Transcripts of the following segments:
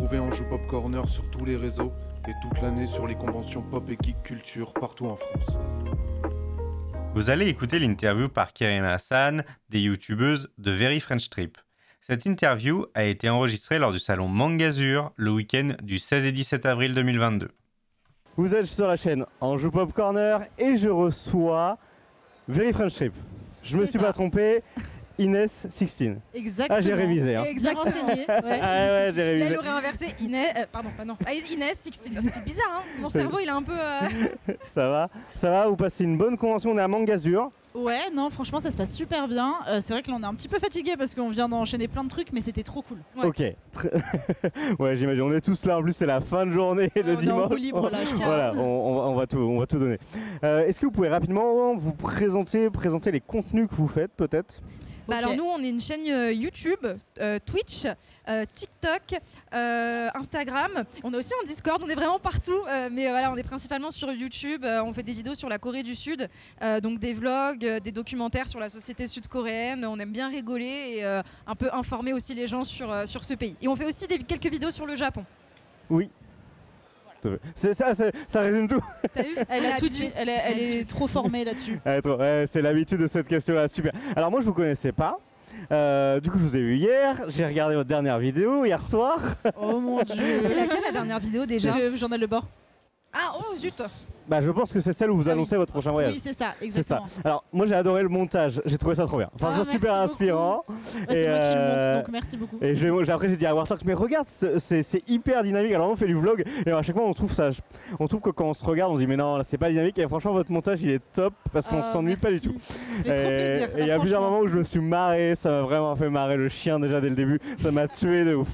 retrouver Anjou Pop Corner sur tous les réseaux et toute l'année sur les conventions pop et geek culture partout en France. Vous allez écouter l'interview par Kerim Hassan, des youtubeuses de Very French Trip. Cette interview a été enregistrée lors du salon Mangazur le week-end du 16 et 17 avril 2022. Vous êtes sur la chaîne Anjou Pop Corner et je reçois Very French Trip. Je me suis ça. pas trompé, Inès 16. Exactement. Ah, j'ai révisé. Hein. Exactement. renseigné. Ah ouais. ouais, j'ai Là, révisé. il aurait inversé Inès. euh, pardon, pas non. Ah, Inès, Sixtine. Ça fait bizarre, hein Mon cerveau, il est un peu. euh, Ça va Ça va Vous passez une bonne convention On est à Mangazur. Ouais, non, franchement, ça se passe super bien. Euh, c'est vrai que là, on est un petit peu fatigué parce qu'on vient d'enchaîner plein de trucs, mais c'était trop cool. Ouais. Ok. Ouais, j'imagine. On est tous là. En plus, c'est la fin de journée le on est en dimanche. libre, là, je. Voilà, on, on va, on va tout, on va tout donner. Euh, Est-ce que vous pouvez rapidement vous présenter, présenter les contenus que vous faites, peut-être? Bah alors nous on est une chaîne euh, YouTube, euh, Twitch, euh, TikTok, euh, Instagram. On est aussi en Discord, on est vraiment partout. euh, mais euh, voilà, on est principalement sur YouTube. euh, on fait des vidéos sur la Corée du Sud, euh, donc des vlogs, euh, des documentaires sur la société sud-coréenne. On aime bien rigoler et euh, un peu informer aussi les gens sur, euh, sur ce pays. Et on fait aussi des, quelques vidéos sur le Japon. Oui. C'est ça, c'est- ça résume tout. Elle a tout dit, elle est, elle est trop formée là-dessus. C'est l'habitude de cette question-là, super. Alors moi je vous connaissais pas. Euh, du coup je vous ai vu hier, j'ai regardé votre dernière vidéo hier soir. Oh mon dieu. C'est laquelle la dernière vidéo déjà C'est le journal Le Bord. Ah oh zut Bah je pense que c'est celle où vous Ah oui. annoncez votre prochain voyage. Oui, c'est ça, exactement. Alors moi j'ai adoré le montage, j'ai trouvé ça trop bien. Franchement Ah, super beaucoup. inspirant. Ouais, c'est moi qui le euh, monte, donc merci beaucoup. Et je- après j'ai dit à Wartalk, mais regarde, c'est- hyper dynamique. Alors on fait du vlog et à chaque fois on trouve ça, on trouve que quand on se regarde on se dit mais non là c'est pas dynamique. Et franchement votre montage il est top parce qu'on Ah, s'ennuie pas du tout. Ça fait trop Et- plaisir. Et il y a plusieurs moments où je me suis marré, ça m'a vraiment fait marrer. Le chien déjà dès le début, ça m'a tué de ouf.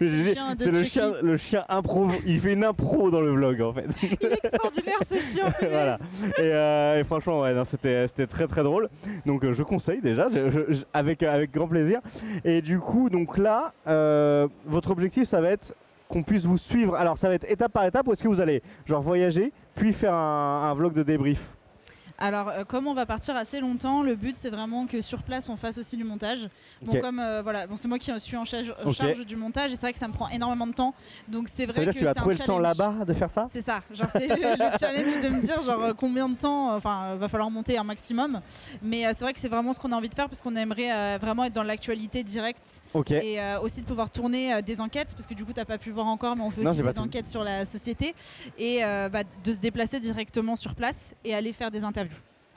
J'ai dit, chien de C'est le chien, le chien impro, il fait une impro dans le vlog en fait. Il est extraordinaire voilà. Et, euh, et franchement, ouais, c'était, c'était très très drôle. Donc euh, je conseille déjà, je- je- je- avec, euh, avec grand plaisir. Et du coup, donc là, euh, votre objectif, ça va être qu'on puisse vous suivre. Alors ça va être étape par étape ou est-ce que vous allez genre voyager puis faire un, un vlog de débrief? Alors, euh, comme on va partir assez longtemps, le but c'est vraiment que sur place on fasse aussi du montage. Bon, comme euh, voilà, bon, c'est moi qui suis en charge, en du montage et c'est vrai que ça me prend énormément de temps. Donc c'est Ça vrai veut dire que que tu vas trouver le temps là-bas de faire ça? C'est ça, genre c'est le, le challenge de me dire genre euh, combien de temps, enfin va falloir monter un maximum. Mais c'est vrai que c'est vraiment ce qu'on a envie de faire parce qu'on aimerait vraiment être dans l'actualité directe et aussi de pouvoir tourner des enquêtes parce que du coup t'as pas pu voir encore mais on fait Non, aussi des tout. enquêtes sur la société et bah, de se déplacer directement sur place et aller faire des interviews.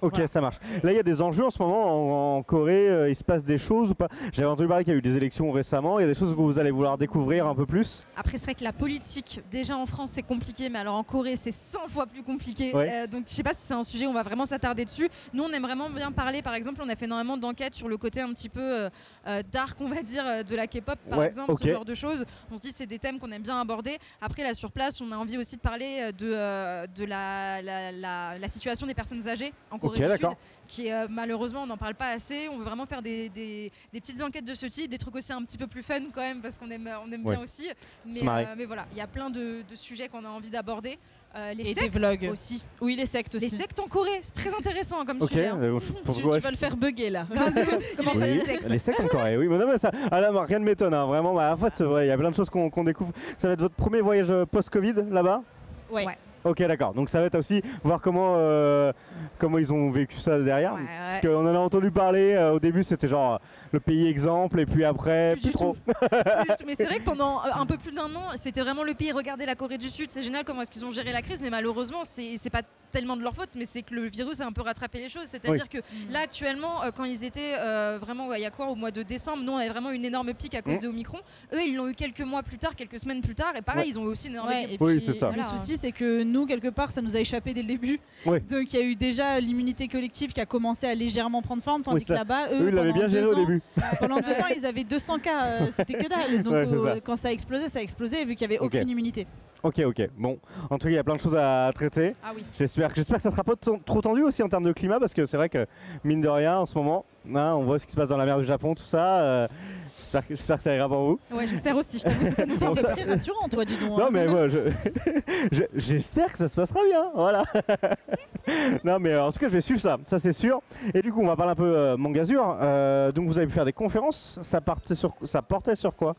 Ok, Voilà. ça marche. Là, il y a des enjeux en ce moment en, en Corée. euh, il se passe des choses ou pas? J'avais entendu parler qu'il y a eu des élections récemment. Il y a des choses que vous allez vouloir découvrir un peu plus? Après, c'est vrai que la politique, déjà en France, c'est compliqué, mais alors en Corée, c'est 100 fois plus compliqué. Ouais. Euh, donc, je sais pas si c'est un sujet où on va vraiment s'attarder dessus. Nous, on aime vraiment bien parler. Par exemple, on a fait énormément d'enquêtes sur le côté un petit peu euh, euh, dark, on va dire, de la K-pop, par Ouais, exemple, ce genre de choses. On se dit, c'est des thèmes qu'on aime bien aborder. Après, là, sur place, on a envie aussi de parler de, de la, la, la- la situation des personnes âgées en Corée Du Sud qui est euh, malheureusement on n'en parle pas assez. On veut vraiment faire des, des- des petites enquêtes de ce type, des trucs aussi un petit peu plus fun quand même parce qu'on aime, on aime Ouais. bien aussi. Mais, euh, mais voilà, il y a plein de, de sujets qu'on a envie d'aborder. Euh, les Et des sectes vlogs. aussi. Oui, les sectes Les aussi. sectes en Corée, c'est très intéressant comme Ok. sujet. hein. euh, Tu, tu vas le faire bugger là. Comment ça, les sectes les sectes en Corée, oui. Mais non, mais ça, ah là, rien ne m'étonne, hein, vraiment. bah, en fait, c'est vrai, il y a plein de choses qu'on découvre. Ça va être votre premier voyage euh, post-Covid là-bas? Ouais. Ouais. Ok, d'accord. Donc ça va être aussi voir comment, euh, comment ils ont vécu ça derrière. Ouais, ouais. Parce qu'on en a entendu parler. euh, au début, c'était genre le pays exemple, et puis après, Plus plus, trop. Plus- mais c'est vrai que pendant euh, un peu plus d'un an, c'était vraiment le pays. Regardez la Corée du Sud, c'est génial comment est-ce qu'ils ont géré la crise, mais malheureusement, c'est pas tellement de leur faute, mais c'est que le virus a un peu rattrapé les choses. C'est-à-dire que là, actuellement, euh, quand ils étaient euh, vraiment, ouais, il y a quoi, au mois de décembre, nous, on avait vraiment une énorme pique à cause Mm. de Omicron. Eux, ils l'ont eu quelques mois plus tard, quelques semaines plus tard, et pareil, Ouais. ils ont eu aussi une énorme Ouais, pique. Oui, c'est ça. Le Voilà. souci, c'est que nous, quelque part, ça nous a échappé dès le début. Ouais. Donc, il y a eu déjà l'immunité collective qui a commencé à légèrement prendre forme, tandis que là-bas, eux, Eux, ils l'avaient pendant bien géré deux au ans- début. Pendant deux ans, ils avaient 200 cas, euh, c'était que dalle. Donc, Ouais, c'est euh, ça. quand ça a explosé, ça a explosé, vu qu'il n'y avait aucune immunité. Ok, ok. Bon, en tout cas, il y a plein de choses à traiter. Ah oui. J'espère, j'espère que ça sera pas trop tendu aussi en termes de climat parce que c'est vrai que mine de rien en ce moment, hein, on voit ce qui se passe dans la mer du Japon, tout ça. euh, j'espère, que, j'espère que ça ira pour vous. Ouais, j'espère aussi. Je t'avoue, ça nous fait Bon, ça- Très rassurant, toi, dis donc. Non hein. mais moi, je, je- j'espère que ça se passera bien, voilà. non mais euh, en tout cas, je vais suivre ça, ça c'est sûr. Et du coup, on va parler un peu euh, Mangazur. Euh, donc vous avez pu faire des conférences. Ça partait sur, ça portait sur quoi?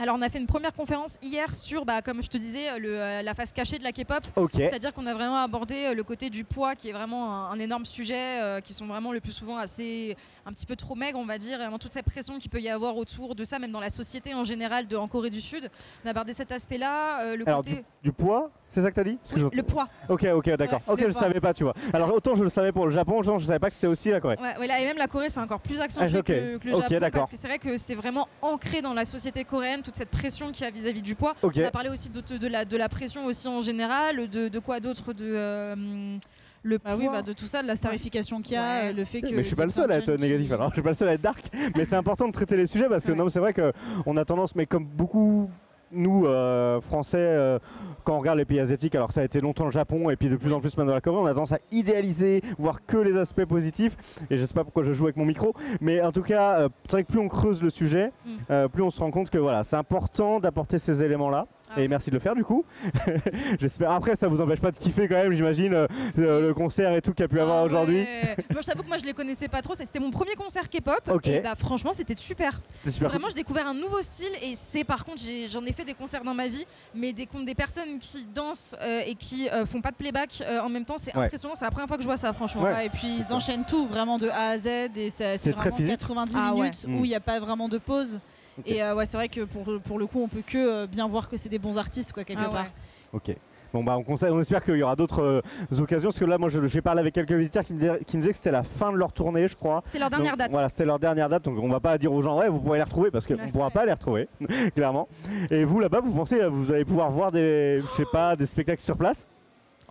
Alors on a fait une première conférence hier sur, bah, comme je te disais, le, euh, la face cachée de la K-pop. C'est-à-dire qu'on a vraiment abordé euh, le côté du poids qui est vraiment un, un énorme sujet, euh, qui sont vraiment le plus souvent assez un petit peu trop maigres, on va dire, et vraiment toute cette pression qu'il peut y avoir autour de ça, même dans la société en général de, en Corée du Sud. On a abordé cet aspect-là, euh, le Alors, côté... Du poids, c'est ça que t'as dit que je- le poids. Ok, ok, d'accord. Ouais, ok, je poids. savais pas, tu vois. Alors autant je le savais pour le Japon, genre je savais pas que c'était aussi la Corée. Ouais, ouais, là, et même la Corée, c'est encore plus accentué Ah, que, le- que le Ok, Japon, parce que c'est vrai que c'est vraiment ancré dans la société coréenne, toute cette pression qu'il y a vis-à-vis du poids. On a parlé aussi de, de la, de la pression aussi en général, de, de quoi d'autre de euh, le Bah poids. oui, bah, de tout ça, de la starification qu'il y a, Ouais. euh, le fait que. Mais je suis pas le seul à être négatif, qui- alors je suis pas le seul à être dark, mais c'est important de traiter les sujets parce que Ouais. non, c'est vrai que on a tendance, mais comme beaucoup nous euh, français, euh, quand on regarde les pays asiatiques, alors ça a été longtemps le Japon et puis de plus en plus maintenant la Corée, on a tendance à idéaliser, voir que les aspects positifs. Et je sais pas pourquoi je joue avec mon micro, mais en tout cas, euh, c'est vrai que plus on creuse le sujet, Mm. plus on se rend compte que voilà, c'est important d'apporter ces éléments-là. Ah. Et merci de le faire du coup. J'espère. Après, ça vous empêche pas de kiffer quand même, j'imagine, euh, le le concert et tout qu'il y a pu Ah avoir aujourd'hui. moi, je t'avoue que moi, je les connaissais pas trop. C'était mon premier concert K-pop. Et bah, franchement, c'était super. Super. vraiment, j'ai découvert un nouveau style. Et c'est par contre, j'en ai, fait des concerts dans ma vie, mais des, des personnes qui dansent euh, et qui euh, font pas de playback euh, en même temps, c'est Ouais. impressionnant. C'est la première fois que je vois ça, franchement. Ouais. Ouais, et puis ils enchaînent tout vraiment de A à Z et c'est vraiment physique. 90 Ah minutes Mm. où il n'y a pas vraiment de pause. Et euh, ouais, c'est vrai que pour, pour le coup, on peut que euh, bien voir que c'est des bons artistes quoi quelque Ah ouais. part. Ok. Bon bah on, conseille, on espère qu'il y aura d'autres euh, occasions parce que là moi je- j'ai parlé avec quelques visiteurs qui me, disaient, qui me disaient que c'était la fin de leur tournée je crois. C'est leur dernière Donc, date. Voilà c'était leur dernière date donc on va pas dire aux gens ouais vous pourrez les retrouver parce qu'on Ouais. ne pourra pas les retrouver clairement. Et vous là-bas vous pensez vous allez pouvoir voir des je sais pas des spectacles sur place?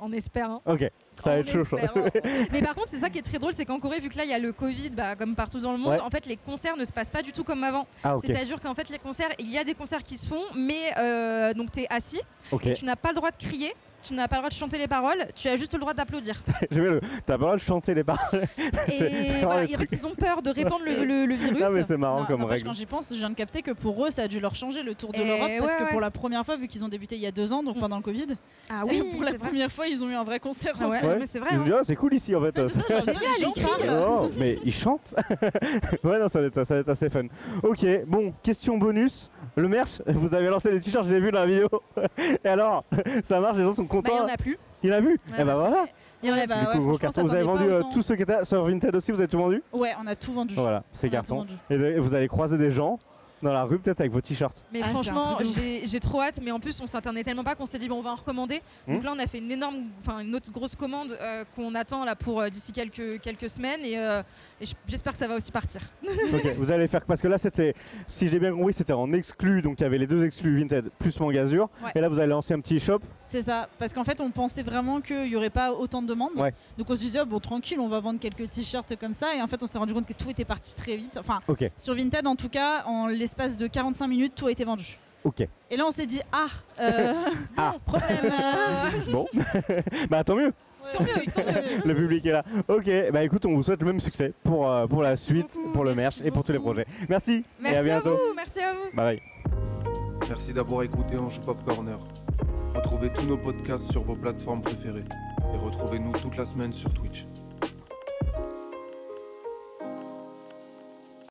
On espère. hein. Ok ça va être chaud. Mais par contre, c'est ça qui est très drôle, c'est qu'en Corée, vu que là il y a le Covid, bah, comme partout dans le monde, Ouais. en fait les concerts ne se passent pas du tout comme avant. Ah ok C'est-à-dire qu'en fait les concerts, il y a des concerts qui se font, mais euh, donc tu es assis, ok. tu n'as pas le droit de crier, tu n'as pas le droit de chanter les paroles, tu as juste le droit d'applaudir. J'aime bien le- T'as pas le droit de chanter les paroles. Et voilà, le et en fait truc. ils ont peur de répandre le, le- le virus. Non mais c'est marrant Non, comme n'empêche, règle. quand j'y pense, je viens de capter que pour eux, ça a dû leur changer le tour de Et l'Europe parce ouais, que ouais. pour la première fois, vu qu'ils ont débuté il y a deux ans, donc Mm. pendant le Covid, Ah pour la vrai. première fois, ils ont eu un vrai concert. Ah ouais. Ouais. mais c'est vrai. Ils ont hein. dit ah, c'est cool ici en fait. Ça, genre, les gens parlent. Oh, mais ils chantent Ouais, non, ça va, être, ça va être assez fun. Ok, bon, question bonus. Le merch, vous avez lancé les t-shirts, j'ai vu dans la vidéo. Et alors, ça marche, les gens sont Bah, il y en a plus. Il a vu Ouais, Et bah ouais. voilà. Il y en a bah du ouais, coup, Vous avez vendu euh, tout ce qui était sur Vinted aussi, vous avez tout vendu Ouais, on a tout vendu. Voilà, c'est On a tout carton. vendu. Et vous allez croiser des gens dans la rue peut-être avec vos t-shirts. Mais Ah, franchement, j'ai trop hâte. Mais en plus, on s'internait tellement pas qu'on s'est dit, bon, on va en recommander. Donc Hmm. là, on a fait une énorme, enfin, une autre grosse commande euh, qu'on attend là pour euh, d'ici quelques, quelques semaines. Et, euh, et j'espère que ça va aussi partir. Ok, vous allez faire parce que là c'était, si j'ai bien compris, c'était en exclu, donc il y avait les deux exclus Vinted plus Mangazur. Ouais. Et là vous allez lancer un petit shop. C'est ça, parce qu'en fait, on pensait vraiment qu'il n'y aurait pas autant de demandes. Ouais. Donc on se disait, oh, bon, tranquille, on va vendre quelques t-shirts comme ça. Et en fait, on s'est rendu compte que tout était parti très vite. Enfin, sur Vinted, en tout cas, en l'espace de 45 minutes, tout a été vendu. ok. Et là, on s'est dit, ah, euh, Ah. problème. euh, Bon, bah tant mieux. Tant mieux, tant mieux. le public est là. Ok, bah écoute, on vous souhaite le même succès pour, euh, pour la suite, beaucoup, pour le merch et pour tous les projets. Merci, Merci et à à, bientôt. vous, merci à vous. Bye bye. Merci d'avoir écouté Ange Pop Corner. Retrouvez tous nos podcasts sur vos plateformes préférées et retrouvez-nous toute la semaine sur Twitch.